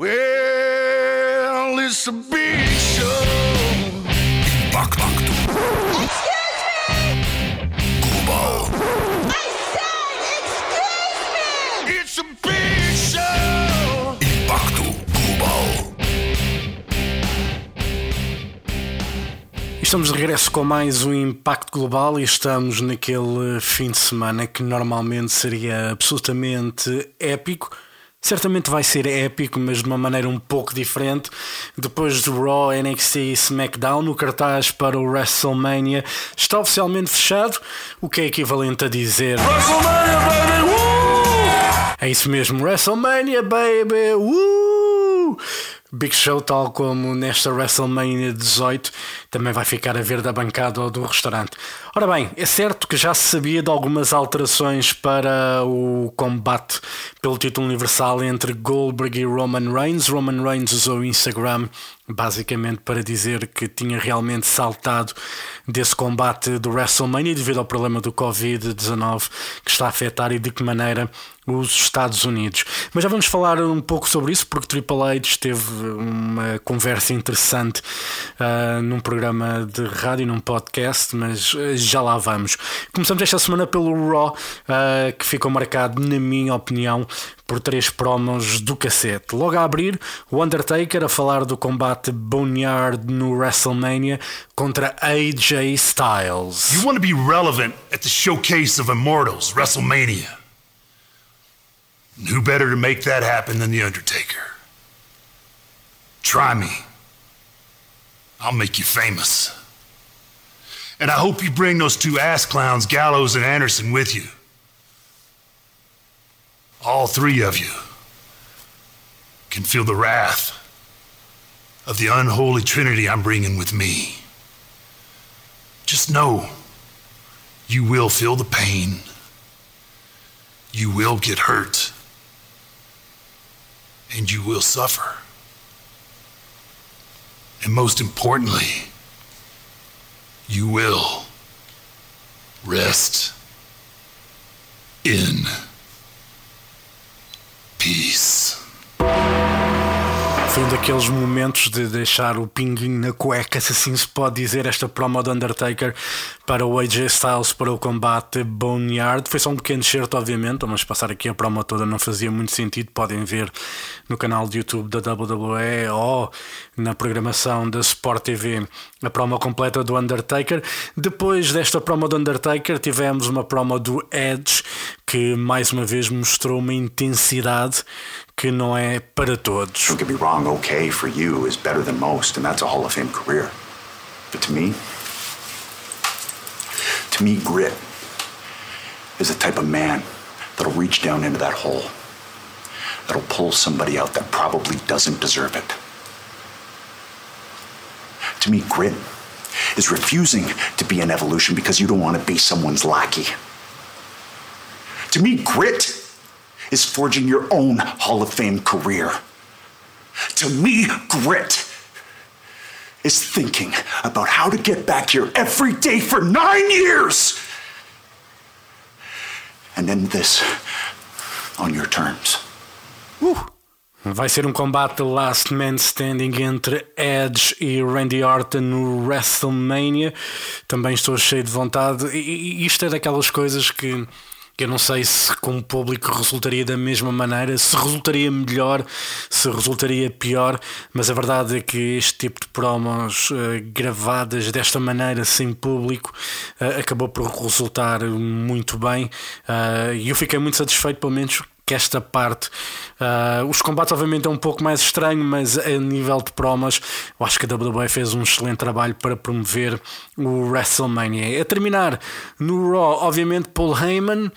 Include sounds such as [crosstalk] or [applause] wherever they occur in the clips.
Well, it's a big show. Impacto. Global. It's a big show. Impacto Global. Estamos de regresso com mais um Impacto Global e estamos naquele fim de semana que normalmente seria absolutamente épico. Certamente vai ser épico, mas de uma maneira um pouco diferente. Depois do Raw, NXT e SmackDown, o cartaz para o WrestleMania está oficialmente fechado, o que é equivalente a dizer. WrestleMania, baby! Woo! É isso mesmo, WrestleMania, baby! Uh! Big Show, tal como nesta WrestleMania 18, também vai ficar a ver da bancada ou do restaurante. Ora bem, é certo que já se sabia de algumas alterações para o combate pelo título universal entre Goldberg e Roman Reigns. Roman Reigns usou o Instagram basicamente para dizer que tinha realmente saltado desse combate do WrestleMania devido ao problema do Covid-19 que está a afetar e de que maneira os Estados Unidos. Mas já vamos falar um pouco sobre isso porque Triple H teve uma conversa interessante uh, num programa de rádio, num podcast, mas já lá vamos. Começamos esta semana pelo Raw, uh, que ficou marcado, na minha opinião, por três promos do cacete. Logo a abrir, o Undertaker a falar do combate Boneyard no WrestleMania contra AJ Styles. You want to be relevant at the showcase of Immortals, WrestleMania. And who better to make that happen than The Undertaker? Try me. I'll make you famous. And I hope you bring those two ass clowns, Gallows and Anderson, with you. All three of you can feel the wrath of the unholy trinity I'm bringing with me. Just know you will feel the pain. You will get hurt. And you will suffer. And most importantly, you will rest in peace. Foi um daqueles momentos de deixar o pinguinho na cueca, se assim se pode dizer, esta promo do Undertaker para o AJ Styles para o combate Boneyard. Foi só um pequeno certo, obviamente, mas passar aqui a promo toda não fazia muito sentido. Podem ver no canal de YouTube da WWE ou na programação da Sport TV a promo completa do Undertaker. Depois desta promo do Undertaker, tivemos uma promo do Edge que mais uma vez mostrou uma intensidade que não é para todos. Don't get me wrong, okay for you is better than most, and that's a Hall of Fame career. But to me, to me, grit is the type of man that'll reach down into that hole, that'll pull somebody out that probably doesn't deserve it. To me, grit is refusing to be an evolution because you don't want to be someone's lackey. To me, grit is forging your own Hall of Fame career. To me, grit is thinking about how to get back here every day for nine years and end this on your terms. Vai ser um combate Last Man Standing entre Edge e Randy Orton no WrestleMania. Também estou cheio de vontade. E isto é daquelas coisas que eu não sei se com o público resultaria da mesma maneira, se resultaria melhor, se resultaria pior, mas a verdade é que este tipo de promos uh, gravadas desta maneira, sem público, uh, acabou por resultar muito bem uh, e eu fiquei muito satisfeito, pelo menos que esta parte. Uh, os combates, obviamente, é um pouco mais estranho, mas a nível de promos, eu acho que a WWE fez um excelente trabalho para promover o WrestleMania. A terminar no Raw, obviamente, Paul Heyman.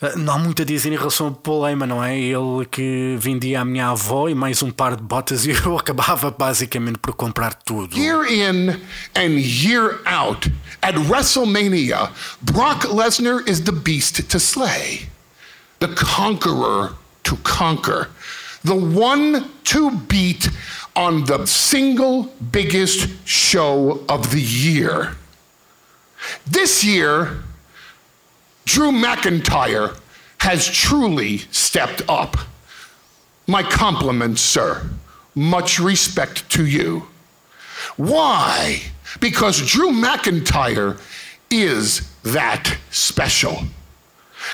Uh, não há muito a dizer em relação a Paul Heyman, não é? Ele que vendia a minha avó e mais um par de botas [laughs] e eu acabava basicamente por comprar tudo. Year in and year out, at WrestleMania, Brock Lesnar is the beast to slay, the conqueror to conquer, the one to beat on the single biggest show of the year. This year, Drew McIntyre has truly stepped up. My compliments, sir. Much respect to you. Why? Because Drew McIntyre is that special.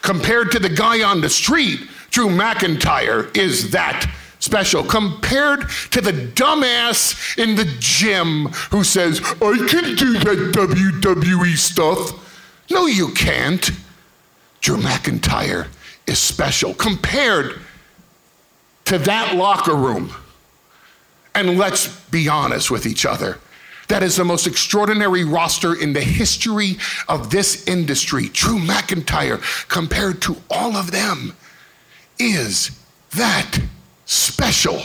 Compared to the guy on the street, Drew McIntyre is that special. Compared to the dumbass in the gym who says, I can do that WWE stuff. No, you can't. Drew McIntyre is special compared to that locker room. And let's be honest with each other. That is the most extraordinary roster in the history of this industry. Drew McIntyre, compared to all of them, is that special.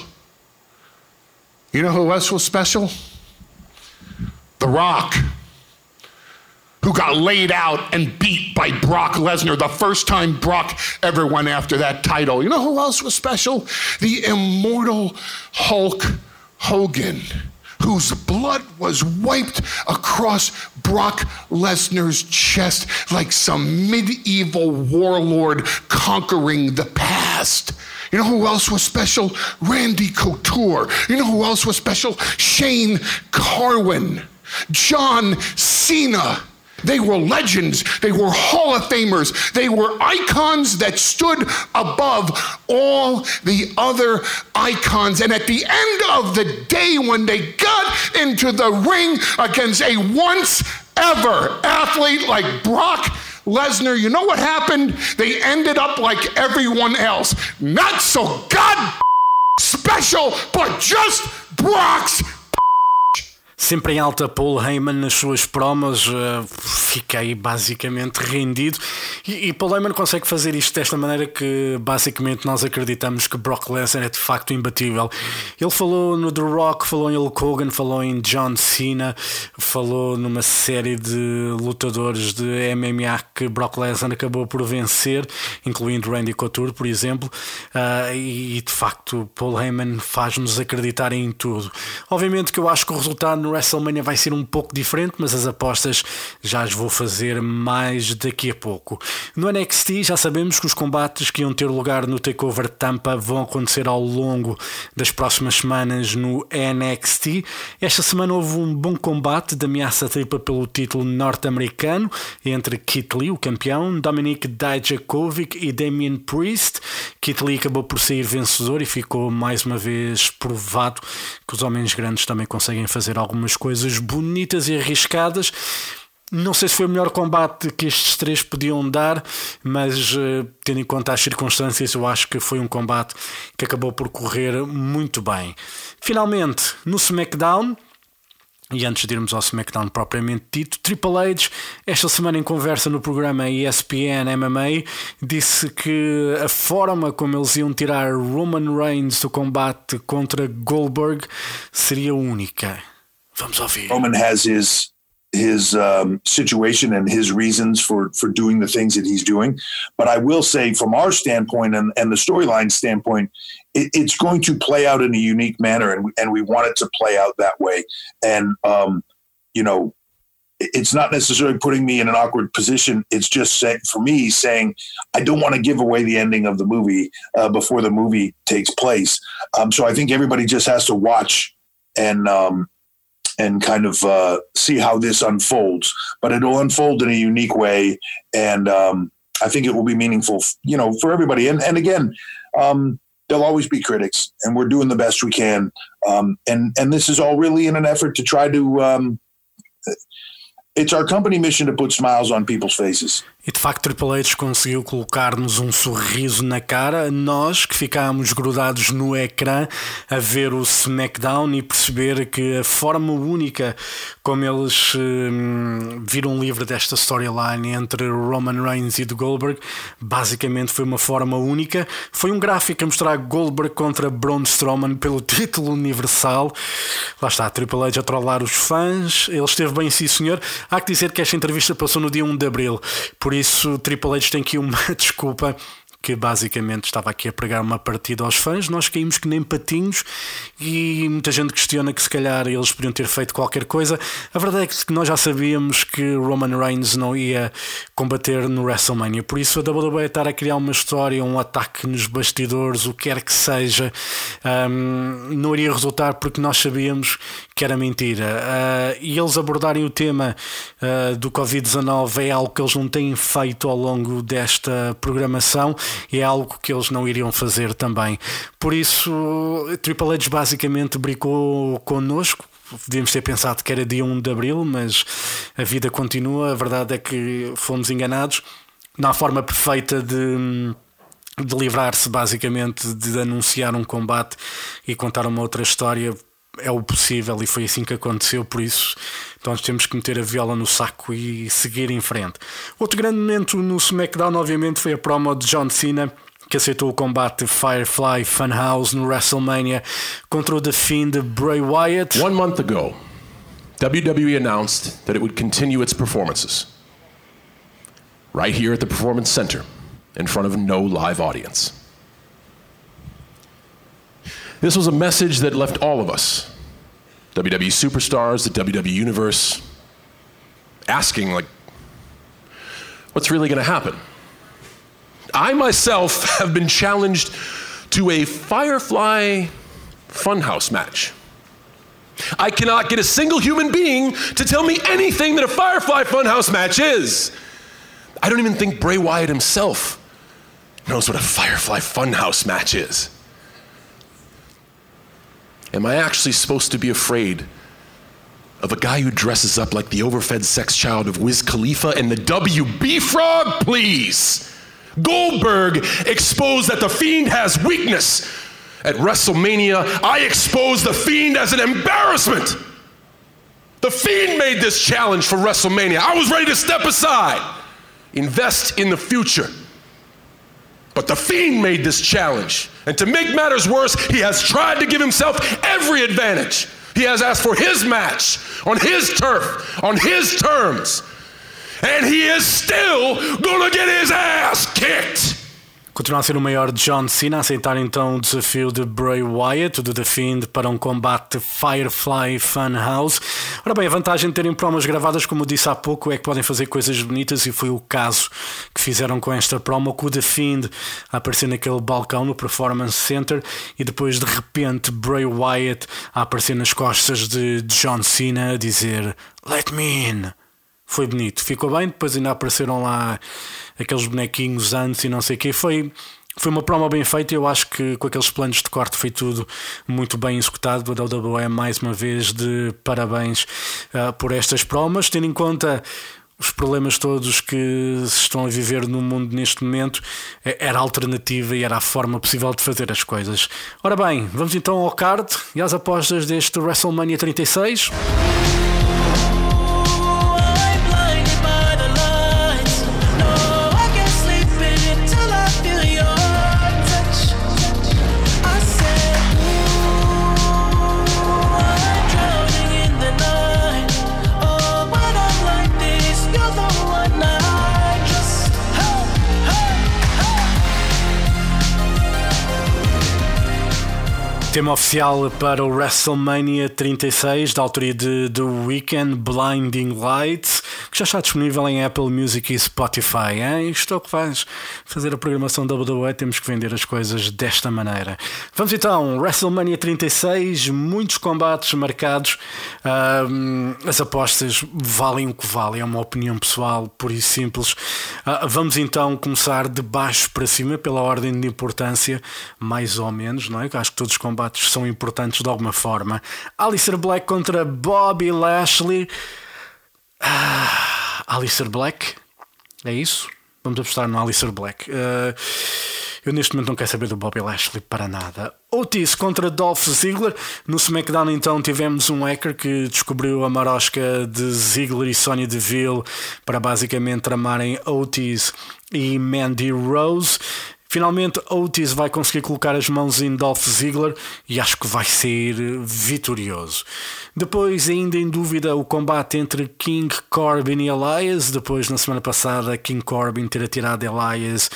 You know who else was special? The Rock, who got laid out and beat by Brock Lesnar the first time Brock ever went after that title. You know who else was special? The immortal Hulk Hogan whose blood was wiped across Brock Lesnar's chest like some medieval warlord conquering the past. You know who else was special? Randy Couture. You know who else was special? Shane Carwin. John Cena. They were legends. They were Hall of Famers. They were icons that stood above all the other icons. And at the end of the day, when they got into the ring against a once ever athlete like Brock Lesnar, you know what happened? They ended up like everyone else. Not so god special, but just Brock's Sempre em alta, Paul Heyman nas suas promos, uh, fiquei basicamente rendido. E, e, Paul Heyman consegue fazer isto desta maneira que basicamente nós acreditamos que Brock Lesnar é de facto imbatível. Ele falou no The Rock, falou em Hulk Hogan, falou em John Cena, falou numa série de lutadores de MMA que Brock Lesnar acabou por vencer, incluindo Randy Couture, por exemplo. Uh, e de facto, Paul Heyman faz-nos acreditar em tudo. Obviamente que eu acho que o resultado no WrestleMania vai ser um pouco diferente, mas as apostas já as vou fazer mais daqui a pouco. No NXT já sabemos que os combates que iam ter lugar no Takeover Tampa vão acontecer ao longo das próximas semanas no NXT. Esta semana houve um bom combate de ameaça tripla pelo título norte-americano entre Kit Lee, o campeão, Dominic Dijakovic e Damian Priest. Kit Lee acabou por sair vencedor e ficou mais uma vez provado que os homens grandes também conseguem fazer alguma algumas coisas bonitas e arriscadas. Não sei se foi o melhor combate que estes três podiam dar, mas uh, tendo em conta as circunstâncias, eu acho que foi um combate que acabou por correr muito bem. Finalmente, no SmackDown, e antes de irmos ao SmackDown propriamente dito, Triple H, esta semana em conversa no programa ESPN MMA, disse que a forma como eles iam tirar Roman Reigns do combate contra Goldberg seria única. Vamos ouvir. Roman has his his um, situation and his reasons for for doing the things that he's doing. But I will say, from our standpoint and, and the storyline standpoint, it, it's going to play out in a unique manner, and and we want it to play out that way. And um, you know, it's not necessarily putting me in an awkward position. It's just say, for me saying I don't want to give away the ending of the movie uh, before the movie takes place. Um, so I think everybody just has to watch and um, and kind of uh, see how this unfolds. But it'll unfold in a unique way, and um, I think it will be meaningful, you know, for everybody. And and again, um, there'll always be critics, and we're doing the best we can. Um, and and this is all really in an effort to try to. Um, it's our company mission to put smiles on people's faces. E de facto, Triple H conseguiu colocar-nos um sorriso na cara, nós que ficámos grudados no ecrã a ver o SmackDown e perceber que a forma única como eles hum, viram livre desta storyline entre Roman Reigns e de Goldberg, basicamente foi uma forma única. Foi um gráfico a mostrar Goldberg contra Braun Strowman pelo título universal. Lá está, Triple H a trollar os fãs, ele esteve bem, sim senhor. Há que dizer que esta entrevista passou no dia 1 de Abril. Por isso, Triple H tem aqui uma [laughs] desculpa que basicamente estava aqui a pregar uma partida aos fãs. Nós caímos que nem patinhos e muita gente questiona que se calhar eles podiam ter feito qualquer coisa. A verdade é que nós já sabíamos que Roman Reigns não ia combater no WrestleMania, por isso a WWE estar a criar uma história, um ataque nos bastidores, o que quer que seja, um, não iria resultar porque nós sabíamos que era mentira. Uh, e eles abordarem o tema uh, do Covid-19 é algo que eles não têm feito ao longo desta programação é algo que eles não iriam fazer também. Por isso, Triple H basicamente brincou connosco. Devíamos ter pensado que era dia 1 de abril, mas a vida continua. A verdade é que fomos enganados. Há forma perfeita de de livrar-se basicamente de anunciar um combate e contar uma outra história é o possível e foi assim que aconteceu, por isso então nós temos que meter a viola no saco e seguir em frente. Outro grande momento no SmackDown, obviamente, foi a promo de John Cena que aceitou o combate Firefly Funhouse no WrestleMania contra o The Fiend Bray Wyatt. One month ago, WWE announced that it would continue its performances right here at the Performance Center in front of no live audience. This was a message that left all of us, WWE superstars, the WWE universe, asking, like, what's really going to happen? I myself [laughs] have been challenged to a Firefly Funhouse match. I cannot get a single human being to tell me anything that a Firefly Funhouse match is. I don't even think Bray Wyatt himself knows what a Firefly Funhouse match is. Am I actually supposed to be afraid of a guy who dresses up like the overfed sex child of Wiz Khalifa and the WB Frog? Please. Goldberg exposed that the Fiend has weakness. At WrestleMania, I exposed the Fiend as an embarrassment. The Fiend made this challenge for WrestleMania. I was ready to step aside, invest in the future. But the Fiend made this challenge. And to make matters worse, he has tried to give himself every advantage. He has asked for his match on his turf, on his terms. And he is still gonna get his ass kicked. Continua a ser o maior John Cena a aceitar então o desafio de Bray Wyatt, do The Fiend, para um combate Firefly Funhouse. Ora bem, a vantagem de terem promos gravadas, como disse há pouco, é que podem fazer coisas bonitas e foi o caso que fizeram com esta promo, com o The Fiend a aparecer naquele balcão no Performance Center e depois de repente Bray Wyatt a aparecer nas costas de John Cena a dizer Let me in foi bonito, ficou bem. Depois ainda apareceram lá aqueles bonequinhos antes e não sei o que. Foi, foi uma promo bem feita. Eu acho que com aqueles planos de corte foi tudo muito bem executado. A WWE, mais uma vez, de parabéns uh, por estas promas, tendo em conta os problemas todos que se estão a viver no mundo neste momento, é, era a alternativa e era a forma possível de fazer as coisas. Ora bem, vamos então ao card e às apostas deste WrestleMania 36. Tema oficial para o WrestleMania 36, da autoria de The Weeknd, Blinding Lights, já está disponível em Apple Music e Spotify. Hein? Isto é o que faz fazer a programação WWE, temos que vender as coisas desta maneira. Vamos então, WrestleMania 36, muitos combates marcados. Uh, as apostas valem o que valem, é uma opinião pessoal, por e simples. Uh, vamos então começar de baixo para cima, pela ordem de importância, mais ou menos, não é? Acho que todos os combates são importantes de alguma forma. Alistair Black contra Bobby Lashley. Ah, Alistair Black? É isso? Vamos apostar no Alistair Black. Uh, eu neste momento não quero saber do Bobby Lashley para nada. Otis contra Dolph Ziggler. No SmackDown então tivemos um hacker que descobriu a marosca de Ziggler e Sonya Deville para basicamente tramarem Otis e Mandy Rose. Finalmente, Otis vai conseguir colocar as mãos em Dolph Ziggler e acho que vai sair vitorioso. Depois, ainda em dúvida, o combate entre King Corbin e Elias. Depois, na semana passada, King Corbin ter atirado Elias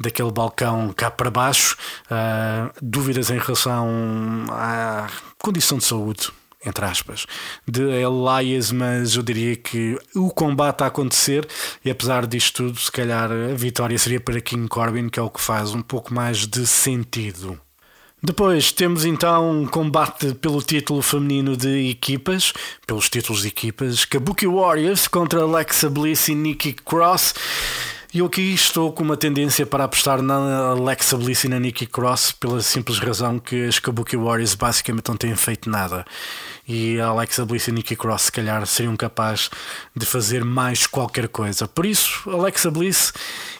daquele balcão cá para baixo. Uh, dúvidas em relação à condição de saúde entre aspas, de Elias, mas eu diria que o combate a acontecer, e apesar disto tudo, se calhar a vitória seria para King Corbin, que é o que faz um pouco mais de sentido. Depois temos então um combate pelo título feminino de equipas, pelos títulos de equipas, Kabuki Warriors contra Alexa Bliss e Nikki Cross. E eu aqui estou com uma tendência para apostar na Alexa Bliss e na Nikki Cross pela simples razão que as Kabuki Warriors basicamente não têm feito nada. E a Alexa Bliss e a Nikki Cross se calhar seriam capazes de fazer mais qualquer coisa. Por isso, Alexa Bliss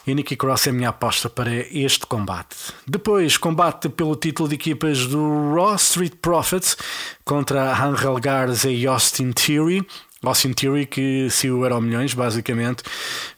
e Nikki Cross é a minha aposta para este combate. Depois, combate pelo título de equipas do Raw Street Profits contra Angel Garza e Austin Theory. Austin Theory que se o Euro Milhões, basicamente,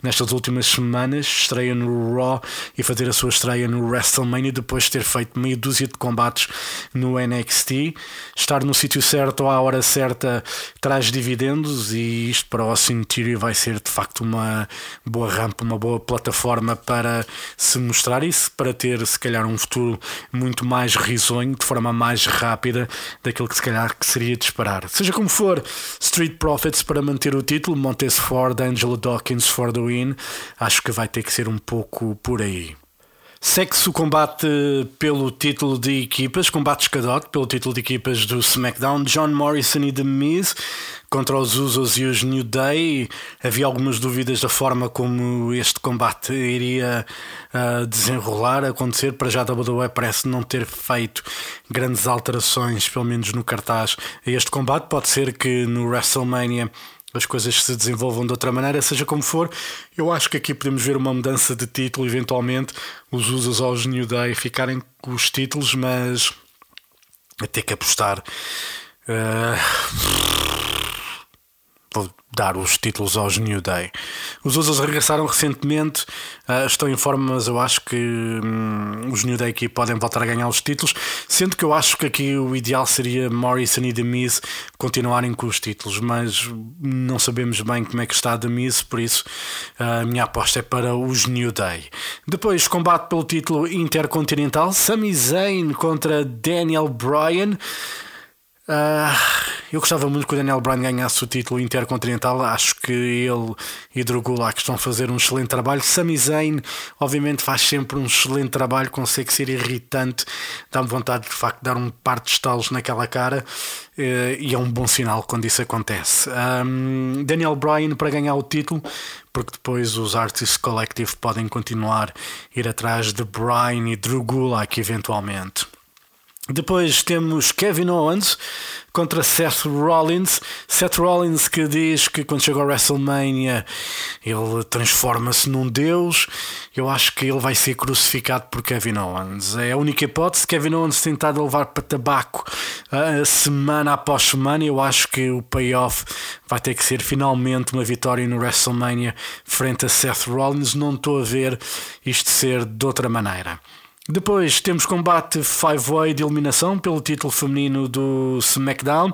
nestas últimas semanas, estreia no Raw e fazer a sua estreia no WrestleMania depois de ter feito meia dúzia de combates no NXT. Estar no sítio certo à hora certa traz dividendos e isto para Austin Theory vai ser de facto uma boa rampa, uma boa plataforma para se mostrar isso, para ter se calhar um futuro muito mais risonho, de forma mais rápida daquilo que se calhar que seria de esperar. Seja como for, Street Profits para manter o título, Montez Ford, Angelo Dawkins for the win. Acho que vai ter que ser um pouco por aí. Segue-se o combate pelo título de equipas, combate escadote pelo título de equipas do SmackDown, John Morrison e The Miz contra os Usos e os New Day. Havia algumas dúvidas da forma como este combate iria uh, desenrolar, acontecer. Para já a WWE parece não ter feito grandes alterações, pelo menos no cartaz, a este combate. Pode ser que no WrestleMania as coisas se desenvolvam de outra maneira, seja como for. Eu acho que aqui podemos ver uma mudança de título, eventualmente, os Usos aos New Day ficarem com os títulos, mas a ter que apostar. Uh vou dar os títulos aos New Day. Os Usos regressaram recentemente, uh, estão em forma, mas eu acho que hum, os New Day aqui podem voltar a ganhar os títulos, sendo que eu acho que aqui o ideal seria Morrison e The Miz continuarem com os títulos, mas não sabemos bem como é que está The Miz, por isso uh, a minha aposta é para os New Day. Depois, combate pelo título intercontinental, Sami Zayn contra Daniel Bryan. Uh, eu gostava muito que o Daniel Bryan ganhasse o título intercontinental. Acho que ele e Dragula estão a fazer um excelente trabalho. Sami Zayn, obviamente, faz sempre um excelente trabalho, consegue ser irritante, dá-me vontade de, facto de dar um par de estalos naquela cara uh, e é um bom sinal quando isso acontece. Um, Daniel Bryan para ganhar o título, porque depois os Artists Collective podem continuar a ir atrás de Bryan e Dragula eventualmente. Depois temos Kevin Owens contra Seth Rollins. Seth Rollins que diz que quando chega ao WrestleMania ele transforma-se num deus. Eu acho que ele vai ser crucificado por Kevin Owens. É a única hipótese. Kevin Owens tentado levar para tabaco uh, semana após semana. Eu acho que o payoff vai ter que ser finalmente uma vitória no WrestleMania frente a Seth Rollins. Não estou a ver isto ser de outra maneira. Depois temos combate Five-Way de eliminação pelo título feminino do SmackDown.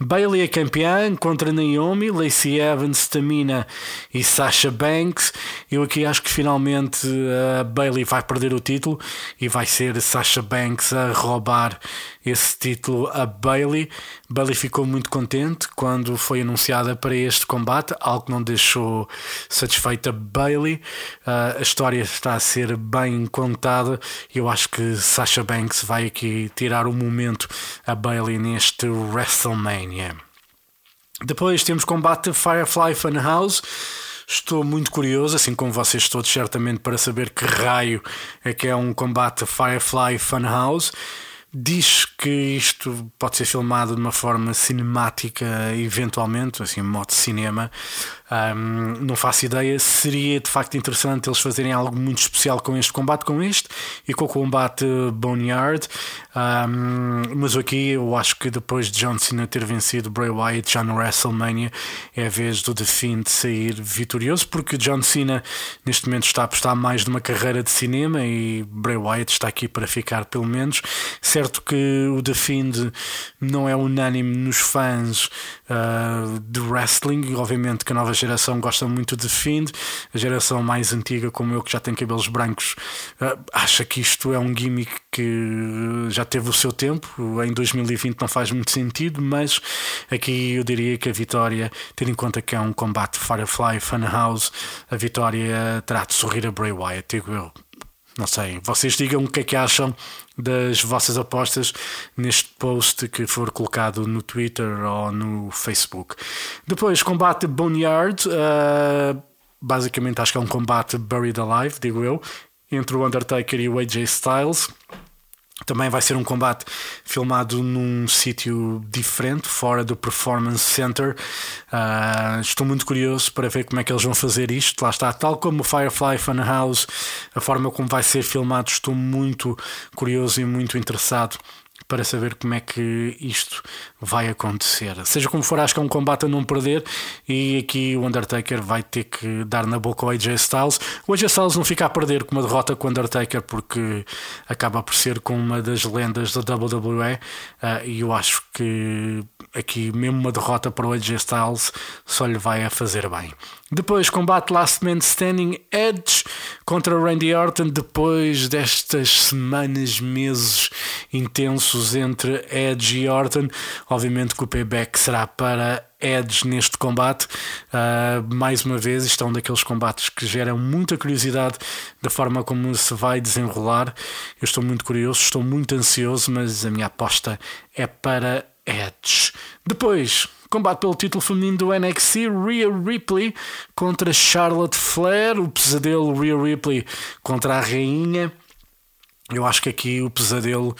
Bailey é campeã contra Naomi, Lacey Evans, Tamina e Sasha Banks. Eu aqui acho que finalmente a uh, Bailey vai perder o título e vai ser Sasha Banks a roubar esse título a Bailey. Bailey ficou muito contente quando foi anunciada para este combate, algo que não deixou satisfeita Bailey. Uh, a história está a ser bem contada eu acho que Sasha Banks vai aqui tirar o momento a Bailey neste WrestleMania. Depois temos combate Firefly Funhouse. Estou muito curioso, assim como vocês todos, certamente, para saber que raio é que é um combate Firefly Funhouse. Diz que isto pode ser filmado de uma forma cinemática, eventualmente, assim, modo cinema. Um, não faço ideia. Seria de facto interessante eles fazerem algo muito especial com este combate, com este e com o combate Boneyard. Um, mas aqui eu acho que depois de John Cena ter vencido Bray Wyatt já no WrestleMania é a vez do The Fiend sair vitorioso, porque John Cena neste momento está a apostar mais numa carreira de cinema e Bray Wyatt está aqui para ficar pelo menos. Certo que o The Fiend não é unânime nos fãs uh, de wrestling, obviamente que a nova geração gosta muito de Fiend, a geração mais antiga como eu que já tem cabelos brancos uh, acha que isto é um gimmick que já teve o seu tempo, em 2020 não faz muito sentido, mas aqui eu diria que a vitória, tendo em conta que é um combate Firefly Funhouse, a vitória terá de sorrir a Bray Wyatt, digo eu. Não sei, vocês digam o que é que acham das vossas apostas neste post que for colocado no Twitter ou no Facebook. Depois, combate Boneyard. Uh, basicamente, acho que é um combate Buried Alive, digo eu, entre o Undertaker e o AJ Styles. Também vai ser um combate filmado num sítio diferente, fora do Performance Center. Uh, estou muito curioso para ver como é que eles vão fazer isto. Lá está, tal como o Firefly Funhouse, a forma como vai ser filmado, estou muito curioso e muito interessado para saber como é que isto vai acontecer. Seja como for, acho que é um combate a não perder e aqui o Undertaker vai ter que dar na boca ao AJ Styles. O AJ Styles não fica a perder com uma derrota com o Undertaker porque acaba por ser com uma das lendas da WWE uh, e eu acho que aqui mesmo uma derrota para o AJ Styles só lhe vai a fazer bem. Depois, combate Last Man Standing Edge contra Randy Orton. Depois destas semanas, meses intensos entre Edge e Orton, obviamente que o payback será para Edge neste combate. Uh, mais uma vez, isto é um daqueles combates que geram muita curiosidade da forma como se vai desenrolar. Eu estou muito curioso, estou muito ansioso, mas a minha aposta é para Edge. Depois, combate pelo título feminino do NXT, Rhea Ripley contra Charlotte Flair, o pesadelo Rhea Ripley contra a rainha. Eu acho que aqui o pesadelo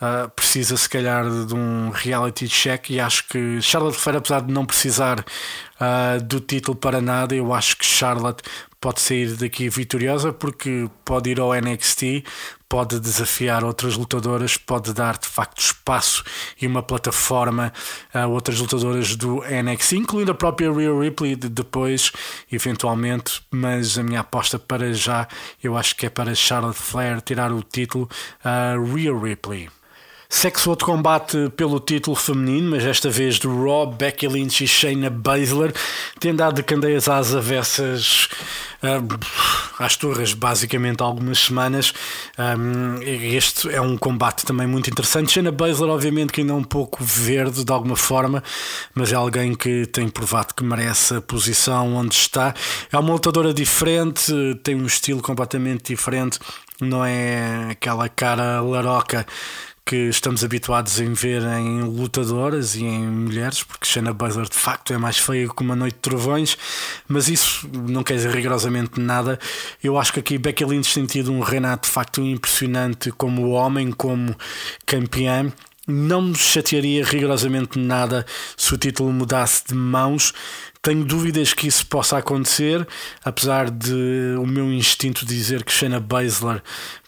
uh, precisa, se calhar, de um reality check. E acho que Charlotte Flair, apesar de não precisar uh, do título para nada, eu acho que Charlotte pode sair daqui vitoriosa porque pode ir ao NXT, pode desafiar outras lutadoras, pode dar de facto espaço e uma plataforma a outras lutadoras do NXT, incluindo a própria Rhea Ripley de depois, eventualmente, mas a minha aposta para já, eu acho que é para Charlotte Flair tirar o título a Rhea Ripley. Sexo outro combate pelo título feminino, mas esta vez do Raw, Becky Lynch e Shayna Baszler têm dado de candeias às avessas uh, às torres, basicamente algumas semanas. Um, este é um combate também muito interessante. Shayna Baszler, obviamente, que ainda é um pouco verde de alguma forma, mas é alguém que tem provado que merece a posição onde está. É uma lutadora diferente, tem um estilo completamente diferente, não é aquela cara laroca que estamos habituados a ver em lutadoras e em mulheres, porque Shayna Baszler de facto é mais feia que uma noite de trovões, mas isso não quer dizer rigorosamente nada. Eu acho que aqui Becky Lynch tem tido um Renato de facto impressionante como homem, como campeã. Não me chatearia rigorosamente nada se o título mudasse de mãos. Tenho dúvidas que isso possa acontecer, apesar de o meu instinto dizer que Shayna Baszler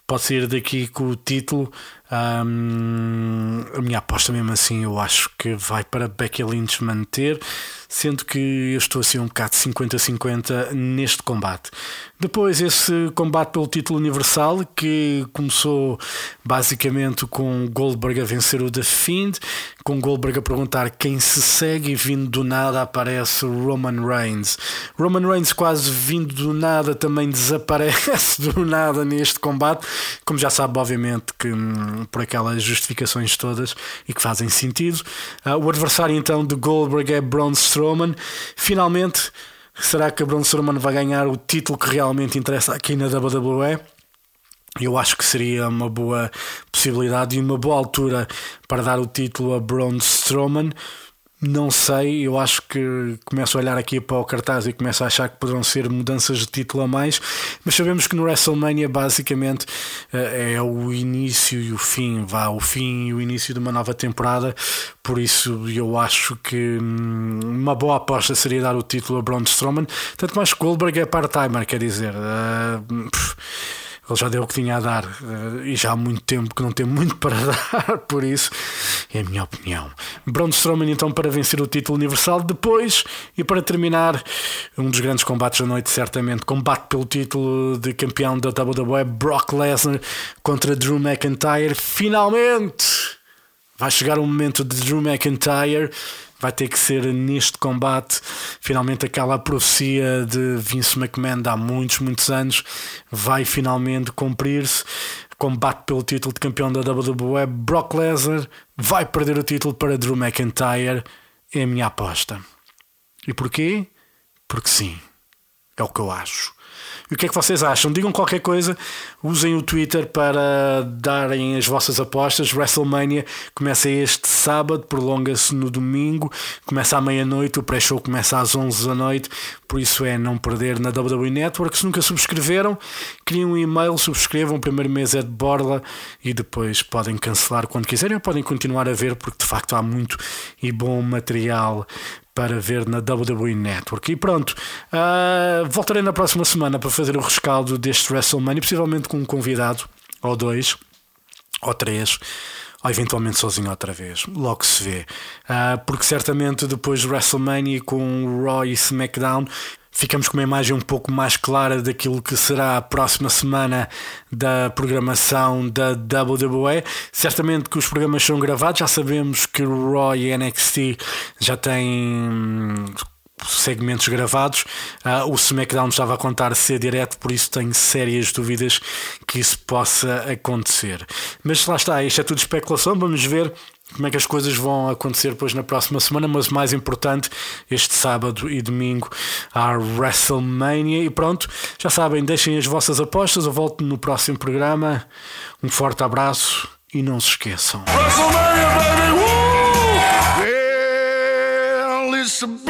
pode sair daqui com o título. Um, a minha aposta, mesmo assim, eu acho que vai para Becky Lynch manter, sendo que eu estou assim um bocado 50-50 neste combate. Depois, esse combate pelo título universal que começou basicamente com Goldberg a vencer o The Fiend, com Goldberg a perguntar quem se segue, e vindo do nada aparece Roman Reigns. Roman Reigns, quase vindo do nada, também desaparece [laughs] do nada neste combate, como já sabe, obviamente, que hum, por aquelas justificações todas e que fazem sentido. Uh, o adversário então de Goldberg é Braun Strowman. Finalmente, será que Braun Strowman vai ganhar o título que realmente interessa aqui na WWE? Eu acho que seria uma boa possibilidade e uma boa altura para dar o título a Braun Strowman Não sei, eu acho que começo a olhar aqui para o cartaz e começo a achar que poderão ser mudanças de título a mais, mas sabemos que no WrestleMania basicamente eh, é o início e o fim, vá, o fim e o início de uma nova temporada, por isso eu acho que hum, uma boa aposta seria dar o título a Braun Strowman, tanto mais que Goldberg é part-timer, quer dizer. Uh, ele já deu o que tinha a dar eh, e já há muito tempo que não tem muito para [laughs] dar, por isso é a minha opinião. Braun Strowman então para vencer o título universal depois e para terminar um dos grandes combates da noite certamente combate pelo título de campeão da WWE Brock Lesnar contra Drew McIntyre finalmente vai chegar o momento de Drew McIntyre vai ter que ser neste combate finalmente aquela profecia de Vince McMahon há muitos, muitos anos vai finalmente cumprir-se. Combate pelo título de campeão da WWE, Brock Lesnar vai perder o título para Drew McIntyre. É a minha aposta. E porquê? Porque sim. É o que eu acho. E o que é que vocês acham? Digam qualquer coisa, usem o Twitter para darem as vossas apostas. WrestleMania começa este sábado, prolonga-se no domingo, começa à meia-noite, o pré-show começa às 11 da noite, por isso é não perder na WWE Network. Se nunca subscreveram, criem um e-mail, subscrevam, o primeiro mês é de borla e depois podem cancelar quando quiserem ou podem continuar a ver, porque de facto há muito e bom material para ver na WWE Network. E pronto, uh, voltarei na próxima semana para fazer o rescaldo deste WrestleMania, possivelmente com um convidado, ou dois, ou três ou eventualmente sozinho outra vez. Logo se vê. Uh, porque certamente depois do WrestleMania com Raw e SmackDown ficamos com uma imagem um pouco mais clara daquilo que será a próxima semana da programação da WWE. Certamente que os programas são gravados, já sabemos que o Raw e NXT já têm hum, segmentos gravados. Uh, o SmackDown estava a contar ser direto, por isso tenho sérias dúvidas que isso possa acontecer. Mas lá está, isto é tudo especulação, vamos ver como é que as coisas vão acontecer depois na próxima semana, mas mais importante, este sábado e domingo há WrestleMania. E pronto, já sabem, deixem as vossas apostas. Eu volto no próximo programa. Um forte abraço e não se esqueçam. WrestleMania, baby! Woo! Well,